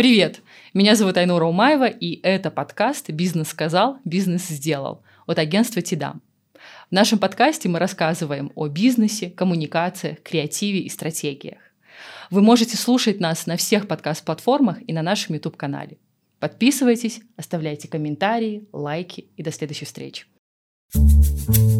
Привет! Меня зовут Айнура Умаева, и это подкаст «Бизнес сказал, бизнес сделал» от агентства «Тидам». В нашем подкасте мы рассказываем о бизнесе, коммуникациях, креативе и стратегиях. Вы можете слушать нас на всех подкаст-платформах и на нашем YouTube-канале. Подписывайтесь, оставляйте комментарии, лайки и до следующей встречи. thank you